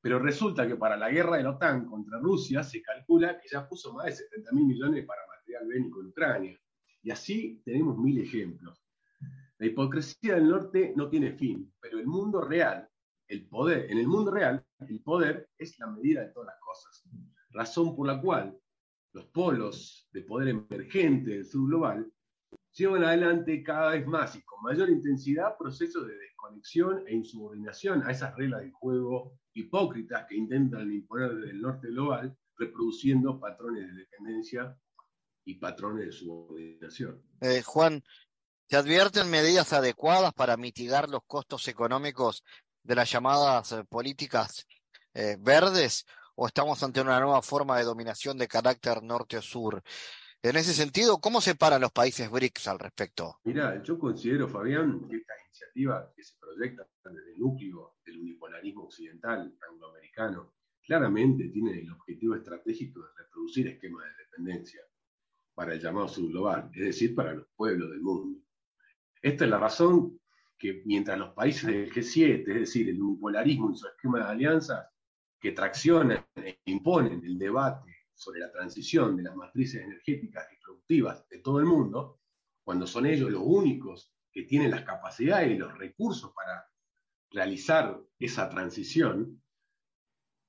Pero resulta que para la guerra de la OTAN contra Rusia se calcula que ya puso más de 70 mil millones para material bélico en Ucrania. Y así tenemos mil ejemplos. La hipocresía del norte no tiene fin, pero el mundo real, el poder, en el mundo real, el poder es la medida de todas las cosas. Razón por la cual los polos de poder emergente del sur global llevan adelante cada vez más y con mayor intensidad procesos de desconexión e insubordinación a esas reglas de juego hipócritas que intentan imponer desde el norte global, reproduciendo patrones de dependencia y patrones de subordinación. Eh, Juan, ¿se advierten medidas adecuadas para mitigar los costos económicos de las llamadas eh, políticas eh, verdes o estamos ante una nueva forma de dominación de carácter norte o sur? En ese sentido, ¿cómo se paran los países BRICS al respecto? Mira, yo considero, Fabián, que esta iniciativa que se proyecta desde el núcleo del unipolarismo occidental angloamericano claramente tiene el objetivo estratégico de reproducir esquemas de dependencia para el llamado sur global, es decir, para los pueblos del mundo. Esta es la razón que mientras los países del G7, es decir, el unipolarismo y su esquema de alianzas, que traccionan e imponen el debate sobre la transición de las matrices energéticas y productivas de todo el mundo, cuando son ellos los únicos que tienen las capacidades y los recursos para realizar esa transición,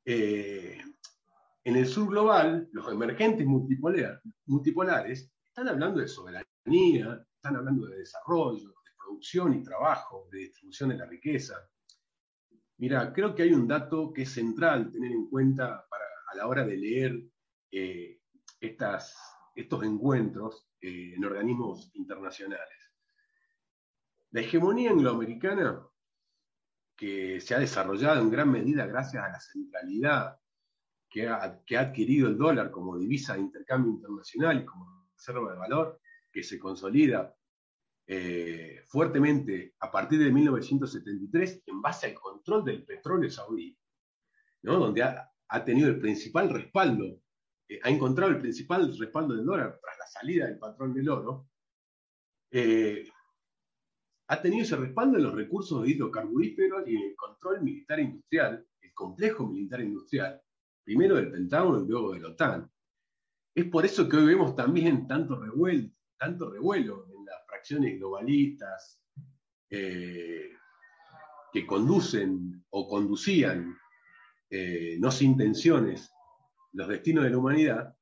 eh, en el sur global, los emergentes multipolares están hablando de soberanía, están hablando de desarrollo, de producción y trabajo, de distribución de la riqueza. Mira, creo que hay un dato que es central tener en cuenta a la hora de leer eh, estas, estos encuentros eh, en organismos internacionales. La hegemonía angloamericana, que se ha desarrollado en gran medida gracias a la centralidad que ha adquirido el dólar como divisa de intercambio internacional y como reserva de valor, que se consolida eh, fuertemente a partir de 1973 en base al control del petróleo saudí, donde ha, ha, tenido el principal respaldo eh, ha encontrado el principal respaldo del dólar tras la salida del patrón del oro, eh, ha tenido ese respaldo en los recursos hidrocarburíferos y en el control militar industrial, el complejo militar industrial, primero del Pentágono y luego de la OTAN. Es por eso que hoy vemos también tanto revuelo, tanto revuelo globalistas eh, que conducen o conducían, no sin tensiones, los destinos de la humanidad,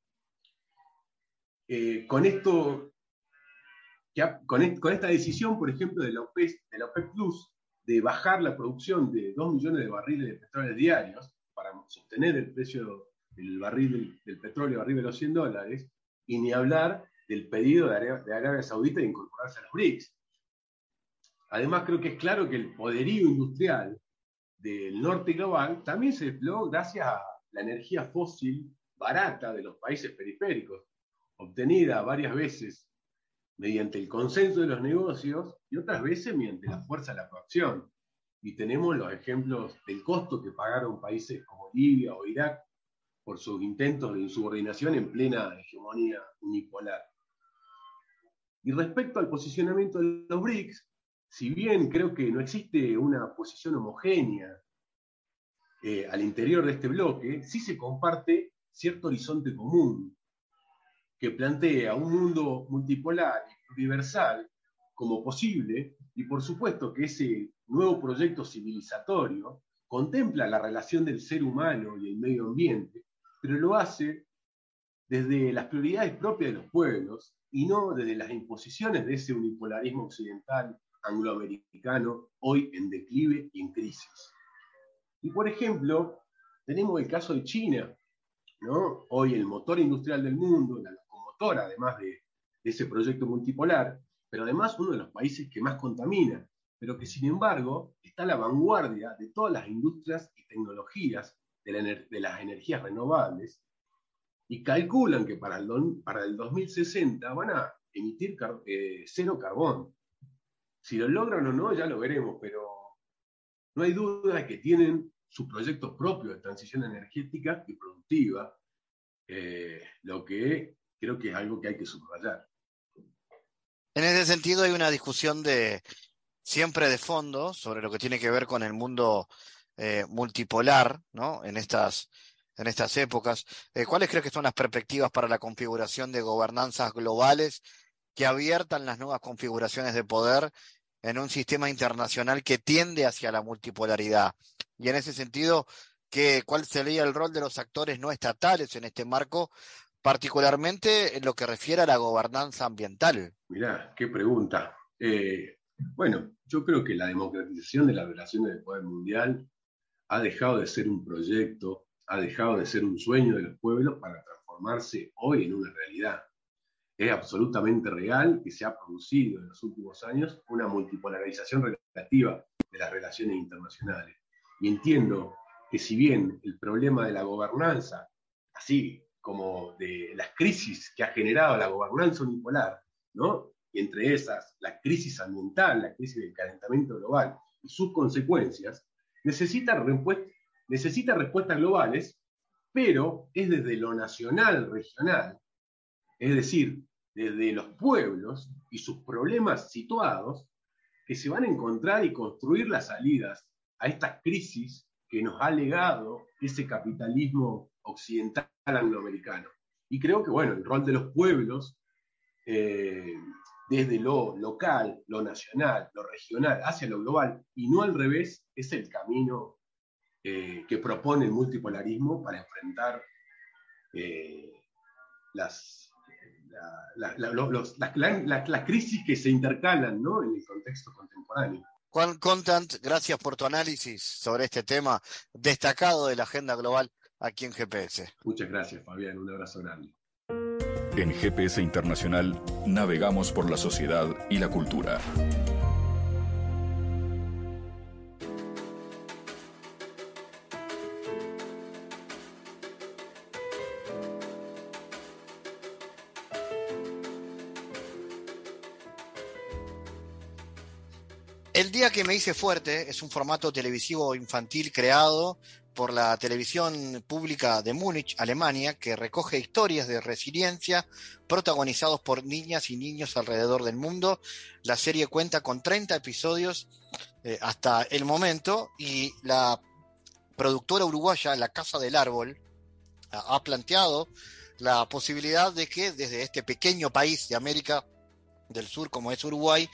eh, con esto, con, esta decisión, por ejemplo, de la, OPEC, de la Plus, de bajar la producción de 2 millones de barriles de petróleo diarios para sostener el precio del barril del, petróleo arriba de los 100 dólares, y ni hablar del pedido de Arabia, Saudita de incorporarse a los BRICS. Además, creo que es claro que el poderío industrial del norte global también se desplegó gracias a la energía fósil barata de los países periféricos, obtenida varias veces mediante el consenso de los negocios y otras veces mediante la fuerza de la coacción. Y tenemos los ejemplos del costo que pagaron países como Libia o Irak por sus intentos de insubordinación en plena hegemonía unipolar. Y respecto al posicionamiento de los BRICS, si bien creo que no existe una posición homogénea eh, al interior de este bloque, sí se comparte cierto horizonte común que plantea un mundo multipolar y universal como posible, y por supuesto que ese nuevo proyecto civilizatorio contempla la relación del ser humano y el medio ambiente, pero lo hace desde las prioridades propias de los pueblos y no desde las imposiciones de ese unipolarismo occidental angloamericano hoy en declive y en crisis. Y por ejemplo, tenemos el caso de China, ¿no? Hoy el motor industrial del mundo, la locomotora además de, ese proyecto multipolar, pero además uno de los países que más contamina, pero que sin embargo está a la vanguardia de todas las industrias y tecnologías de, las energías renovables y calculan que para el, para el 2060 van a emitir eh, cero carbón. Si lo logran o no, ya lo veremos, pero no hay duda de que tienen su proyecto propio de transición energética y productiva, eh, lo que creo que es algo que hay que subrayar. En ese sentido hay una discusión de siempre de fondo sobre lo que tiene que ver con el mundo eh, multipolar, ¿no? En estas, en estas épocas. Eh, ¿Cuáles crees que son las perspectivas para la configuración de gobernanzas globales que abiertan las nuevas configuraciones de poder en un sistema internacional que tiende hacia la multipolaridad. Y en ese sentido, ¿qué, ¿cuál sería el rol de los actores no estatales en este marco, particularmente en lo que refiere a la gobernanza ambiental? Mirá, qué pregunta. Eh, bueno, yo creo que la democratización de las relaciones de poder mundial ha dejado de ser un proyecto, ha dejado de ser un sueño de los pueblos para transformarse hoy en una realidad es absolutamente real que se ha producido en los últimos años una multipolarización relativa de las relaciones internacionales. Y entiendo que si bien el problema de la gobernanza, así como de las crisis que ha generado la gobernanza unipolar, ¿no? y entre esas la crisis ambiental, la crisis del calentamiento global y sus consecuencias, necesita, necesita respuestas globales, pero es desde lo nacional, regional, es decir, desde los pueblos y sus problemas situados, que se van a encontrar y construir las salidas a estas crisis que nos ha legado ese capitalismo occidental angloamericano. Y creo que, bueno, el rol de los pueblos, eh, desde lo local, lo nacional, lo regional, hacia lo global, y no al revés, es el camino eh, que propone el multipolarismo para enfrentar eh, las, las crisis que se intercalan ¿no? en el contexto contemporáneo. Juan Contant, gracias por tu análisis sobre este tema destacado de la agenda global aquí en GPS. Muchas gracias, Fabián. Un abrazo grande. En GPS Internacional navegamos por la sociedad y la cultura. El día que me hice fuerte es un formato televisivo infantil creado por la televisión pública de Múnich, Alemania, que recoge historias de resiliencia protagonizados por niñas y niños alrededor del mundo. La serie cuenta con 30 episodios eh, hasta el momento y la productora uruguaya, La Casa del Árbol, ha planteado la posibilidad de que desde este pequeño país de América del Sur como es Uruguay,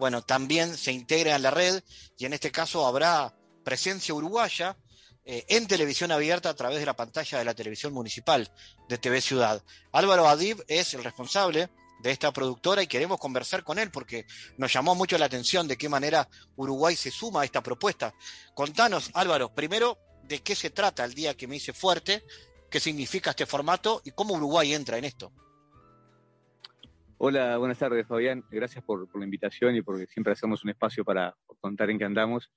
bueno, también se integra en la red y en este caso habrá presencia uruguaya eh, en televisión abierta a través de la pantalla de la televisión municipal de TV Ciudad. Álvaro Adib es el responsable de esta productora y queremos conversar con él porque nos llamó mucho la atención de qué manera Uruguay se suma a esta propuesta. Contanos, Álvaro, primero, de qué se trata el día que me hice fuerte, qué significa este formato y cómo Uruguay entra en esto. Hola, buenas tardes, Fabián. Gracias por, la invitación y porque siempre hacemos un espacio para contar en qué andamos.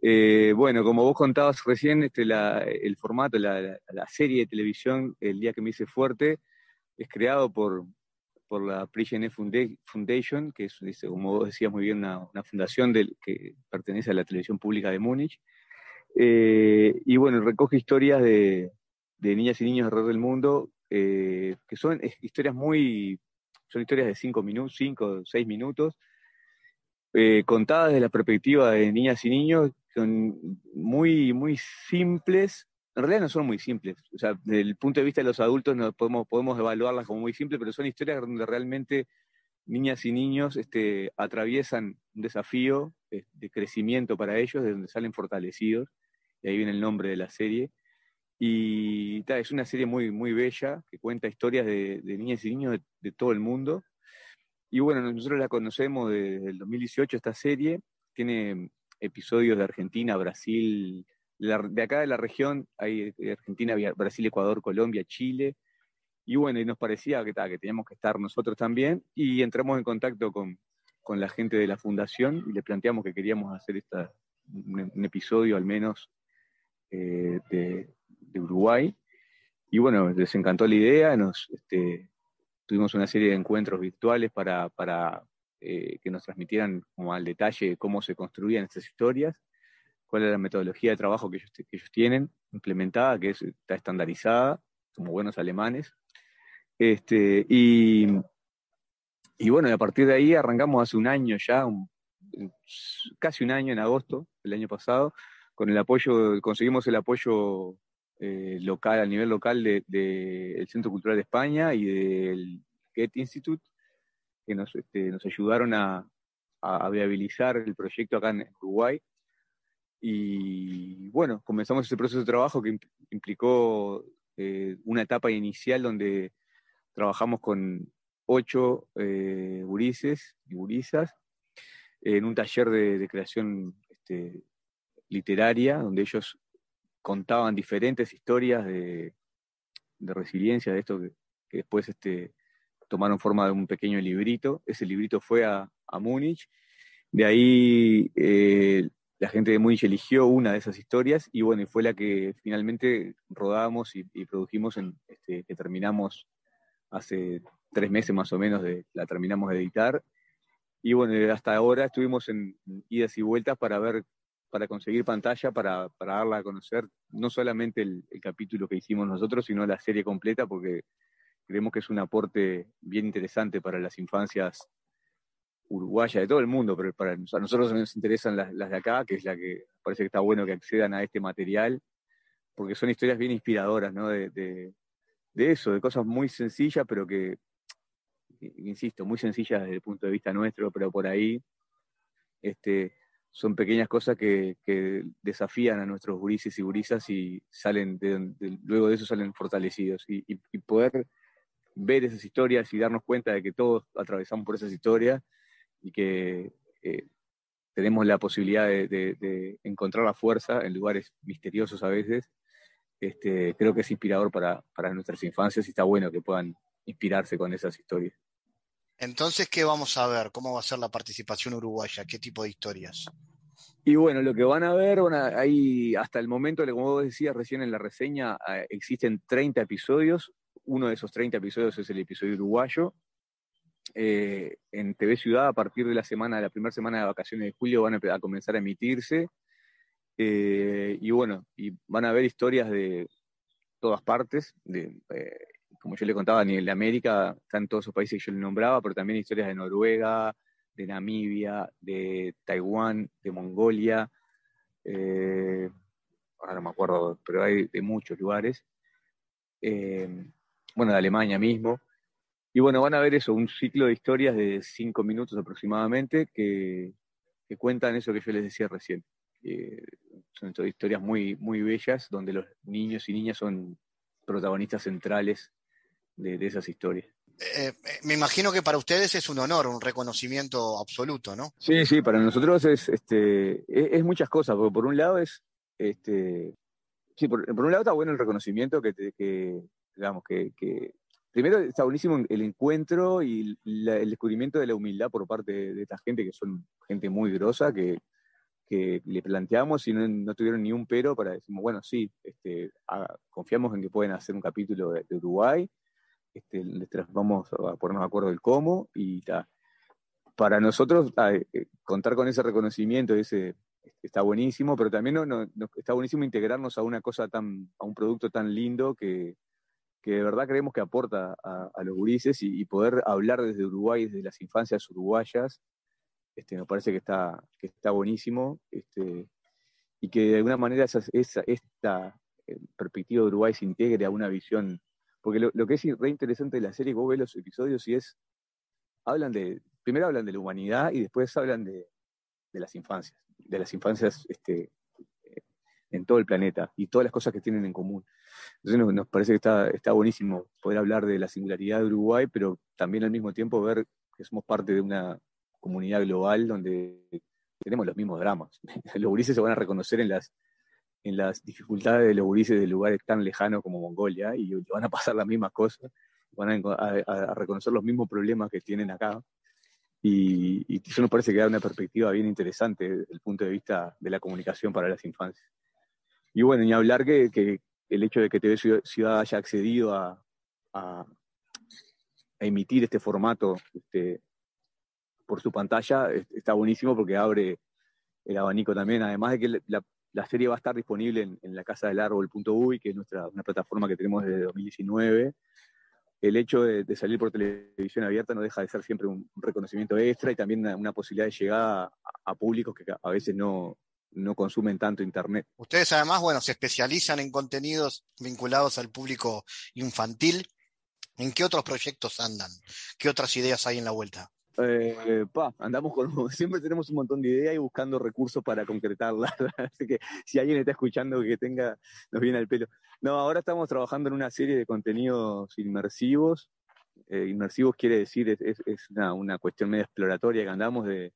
Eh, bueno, como vos contabas recién, este, el formato, la, serie de televisión, El día que me hice fuerte, es creado por, por la Prigene Foundation, que es, como vos decías muy bien, una, fundación que pertenece a la televisión pública de Múnich. Eh, y bueno, recoge historias de, niñas y niños alrededor del mundo, eh, que son historias muy son historias de cinco minutos, cinco, seis minutos, eh, contadas desde la perspectiva de niñas y niños, son muy, muy simples. En realidad no son muy simples. O sea, desde el punto de vista de los adultos no podemos, podemos evaluarlas como muy simples, pero son historias donde realmente niñas y niños este, atraviesan un desafío de, de crecimiento para ellos, de donde salen fortalecidos, y ahí viene el nombre de la serie. Y es una serie muy, muy bella que cuenta historias de, niñas y niños de, todo el mundo. Y bueno, nosotros la conocemos desde el 2018, esta serie. Tiene episodios de Argentina, Brasil, de acá de la región hay Argentina, Brasil, Ecuador, Colombia, Chile. Y bueno, y nos parecía que, que teníamos que estar nosotros también. Y entramos en contacto con, con la gente de la fundación y le planteamos que queríamos hacer esta, un, episodio al menos eh, de, de Uruguay. Y bueno, les encantó la idea, nos, este, tuvimos una serie de encuentros virtuales para, para eh, que nos transmitieran como al detalle cómo se construían estas historias, cuál es la metodología de trabajo que ellos, que ellos tienen implementada, que está estandarizada, como buenos alemanes. Este, y, y bueno, a partir de ahí arrancamos hace un año ya, casi un año en agosto del año pasado, con el apoyo, conseguimos el apoyo eh, local, a nivel local del de, Centro Cultural de España y del Goethe Institute. que nos, este, nos ayudaron a, a, viabilizar el proyecto acá en Uruguay. Y bueno, comenzamos ese proceso de trabajo que implicó eh, una etapa inicial donde trabajamos con ocho eh, y gurisas en un taller de, creación este, literaria, donde ellos contaban diferentes historias de, resiliencia, de esto que, después este, tomaron forma de un pequeño librito. Ese librito fue a, a Múnich. De ahí eh, la gente de Múnich eligió una de esas historias y bueno, fue la que finalmente rodamos y, produjimos, en, este, que terminamos hace tres meses más o menos, de, la terminamos de editar. Y bueno, hasta ahora estuvimos en idas y vueltas para ver, para conseguir pantalla, para, para darla a conocer, no solamente el, capítulo que hicimos nosotros, sino la serie completa, porque creemos que es un aporte bien interesante para las infancias uruguaya, de todo el mundo, pero para a nosotros nos interesan las, de acá, que es la que parece que está bueno que accedan a este material, porque son historias bien inspiradoras, ¿no? De, de, eso, de cosas muy sencillas, pero que, insisto, muy sencillas desde el punto de vista nuestro, pero por ahí este, son pequeñas cosas que, desafían a nuestros gurises y gurisas y salen luego de eso salen fortalecidos. Y, poder ver esas historias y darnos cuenta de que todos atravesamos por esas historias y que eh, tenemos la posibilidad de, encontrar la fuerza en lugares misteriosos a veces, este, creo que es inspirador para, nuestras infancias y está bueno que puedan inspirarse con esas historias. Entonces, ¿qué vamos a ver? ¿Cómo va a ser la participación uruguaya? ¿Qué tipo de historias? Y bueno, lo que van a ver, hay hasta el momento, como vos decías recién en la reseña, eh, existen 30 episodios. Uno de esos 30 episodios es el episodio uruguayo. Eh, en TV Ciudad a partir de la semana, la primera semana de vacaciones de julio van a, comenzar a emitirse. Eh, y bueno, y van a ver historias de todas partes, de, eh, como yo le contaba, a nivel de América, están todos esos países que yo le nombraba, pero también historias de Noruega, de Namibia, de Taiwán, de Mongolia, ahora no me acuerdo, pero hay de muchos lugares, bueno, de Alemania mismo. Y bueno, van a ver eso, un ciclo de historias de cinco minutos aproximadamente que, cuentan eso que yo les decía recién. son historias muy, muy bellas donde los niños y niñas son protagonistas centrales de, esas historias. Eh, eh, me imagino que para ustedes es un honor, un reconocimiento absoluto, ¿no? Sí, sí, para nosotros es, este, es, muchas cosas, porque por un lado es, este, sí, por, un lado está bueno el reconocimiento que, que digamos, que, que primero está buenísimo el encuentro y el descubrimiento de la humildad por parte de, esta gente, que son gente muy grosa, que, le planteamos y no, tuvieron ni un pero para decir, bueno, sí, este, confiamos en que pueden hacer un capítulo de, Uruguay, este, vamos a ponernos de acuerdo del cómo y Para nosotros eh, contar con ese reconocimiento ese, está buenísimo, pero también está buenísimo integrarnos a una cosa tan, a un producto tan lindo que, de verdad creemos que aporta a, los gurises y, poder hablar desde Uruguay, desde las infancias uruguayas, este, me parece que está, que está buenísimo este, y que de alguna manera esa, esta eh, perspectiva de Uruguay se integre a una visión, porque lo, que es re interesante de la serie, vos ves los episodios y es, hablan de, primero hablan de la humanidad y después hablan de, de las infancias, de las infancias este, en todo el planeta y todas las cosas que tienen en común. Entonces nos, parece que está, está buenísimo poder hablar de la singularidad de Uruguay, pero también al mismo tiempo ver que somos parte de una comunidad global donde tenemos los mismos dramas. Los gurises se van a reconocer en las, en las dificultades de los gurises de lugares tan lejanos como Mongolia y van a pasar las mismas cosas, van a, reconocer los mismos problemas que tienen acá. Y, y, eso nos parece que da una perspectiva bien interesante desde el punto de vista de la comunicación para las infancias. Y bueno, ni hablar que, que el hecho de que TV Ciudad haya accedido a, a, emitir este formato este, por su pantalla está buenísimo porque abre el abanico también, además de que la, la serie va a estar disponible en, la casa del árbol.uy, que es nuestra, una plataforma que tenemos desde 2019. El hecho de, salir por televisión abierta no deja de ser siempre un, reconocimiento extra y también una, posibilidad de llegar a públicos que a veces no, no consumen tanto Internet. Ustedes además, bueno, se especializan en contenidos vinculados al público infantil. ¿En qué otros proyectos andan? ¿Qué otras ideas hay en la vuelta? Eh, pa, andamos con, siempre tenemos un montón de ideas y buscando recursos para concretarlas. Así que si alguien está escuchando que tenga, nos viene al pelo. No, ahora estamos trabajando en una serie de contenidos inmersivos. Eh, inmersivos quiere decir, es, es, una, cuestión medio exploratoria que andamos de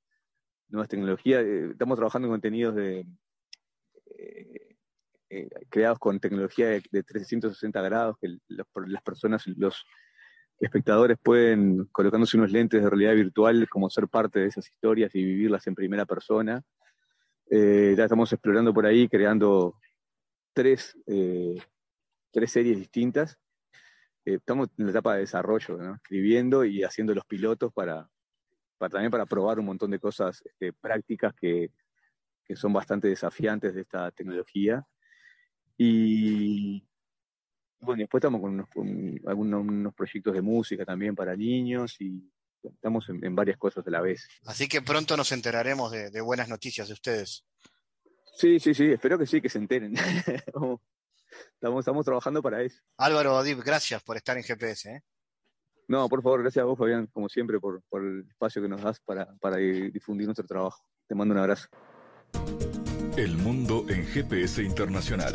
nuevas tecnologías. Eh, estamos trabajando en contenidos de, eh, creados con tecnología de, 360 grados, que las personas, los espectadores pueden, colocándose unos lentes de realidad virtual, como ser parte de esas historias y vivirlas en primera persona. Eh, ya estamos explorando por ahí, creando tres, eh, tres series distintas. estamos en la etapa de desarrollo, escribiendo y haciendo los pilotos para, para, también para probar un montón de cosas este, prácticas que, que son bastante desafiantes de esta tecnología. Y bueno, después estamos con, algunos proyectos de música también para niños y estamos en, varias cosas de la vez. Así que pronto nos enteraremos de, buenas noticias de ustedes. Sí, sí, sí, espero que sí, que se enteren. estamos, estamos trabajando para eso. Álvaro Adib, gracias por estar en GPS. ¿eh? No, por favor, gracias a vos, Fabián, como siempre, por, por el espacio que nos das para, para difundir nuestro trabajo. Te mando un abrazo. El mundo en GPS internacional.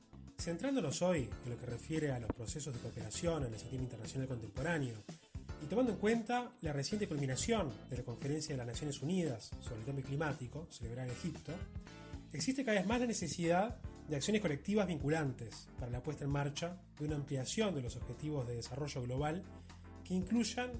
Centrándonos hoy en lo que refiere a los procesos de cooperación en el sistema internacional contemporáneo y tomando en cuenta la reciente culminación de la Conferencia de las Naciones Unidas sobre el Cambio Climático, celebrada en Egipto, existe cada vez más la necesidad de acciones colectivas vinculantes para la puesta en marcha de una ampliación de los objetivos de desarrollo global que incluyan,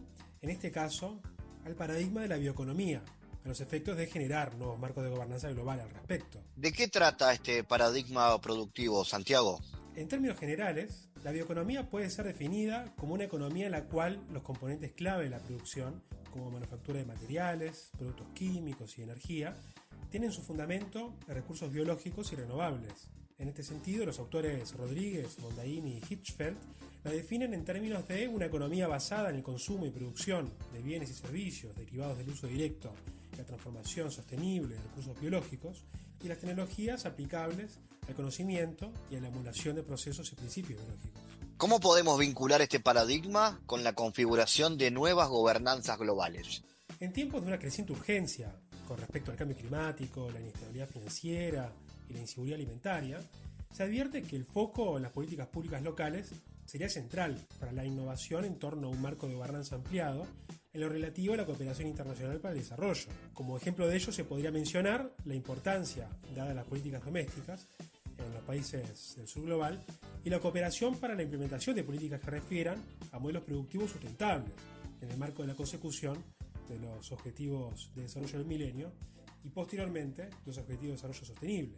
en este caso, al paradigma de la bioeconomía, a los efectos de generar nuevos marcos de gobernanza global al respecto. ¿De qué trata este paradigma productivo, Santiago? En términos generales, la bioeconomía puede ser definida como una economía en la cual los componentes clave de la producción, como manufactura de materiales, productos químicos y energía, tienen su fundamento en recursos biológicos y renovables. En este sentido, los autores Rodríguez, Mondaini y Hitchfeld la definen en términos de una economía basada en el consumo y producción de bienes y servicios derivados del uso directo la transformación sostenible de recursos biológicos y las tecnologías aplicables al conocimiento y a la emulación de procesos y principios biológicos. ¿Cómo podemos vincular este paradigma con la configuración de nuevas gobernanzas globales? En tiempos de una creciente urgencia con respecto al cambio climático, la inestabilidad financiera y la inseguridad alimentaria, se advierte que el foco en las políticas públicas locales sería central para la innovación en torno a un marco de gobernanza ampliado en lo relativo a la cooperación internacional para el desarrollo. Como ejemplo de ello se podría mencionar la importancia, dada las políticas domésticas en los países del sur global, y la cooperación para la implementación de políticas que refieran a modelos productivos sustentables, en el marco de la consecución de los objetivos de desarrollo del milenio y posteriormente los objetivos de desarrollo sostenible.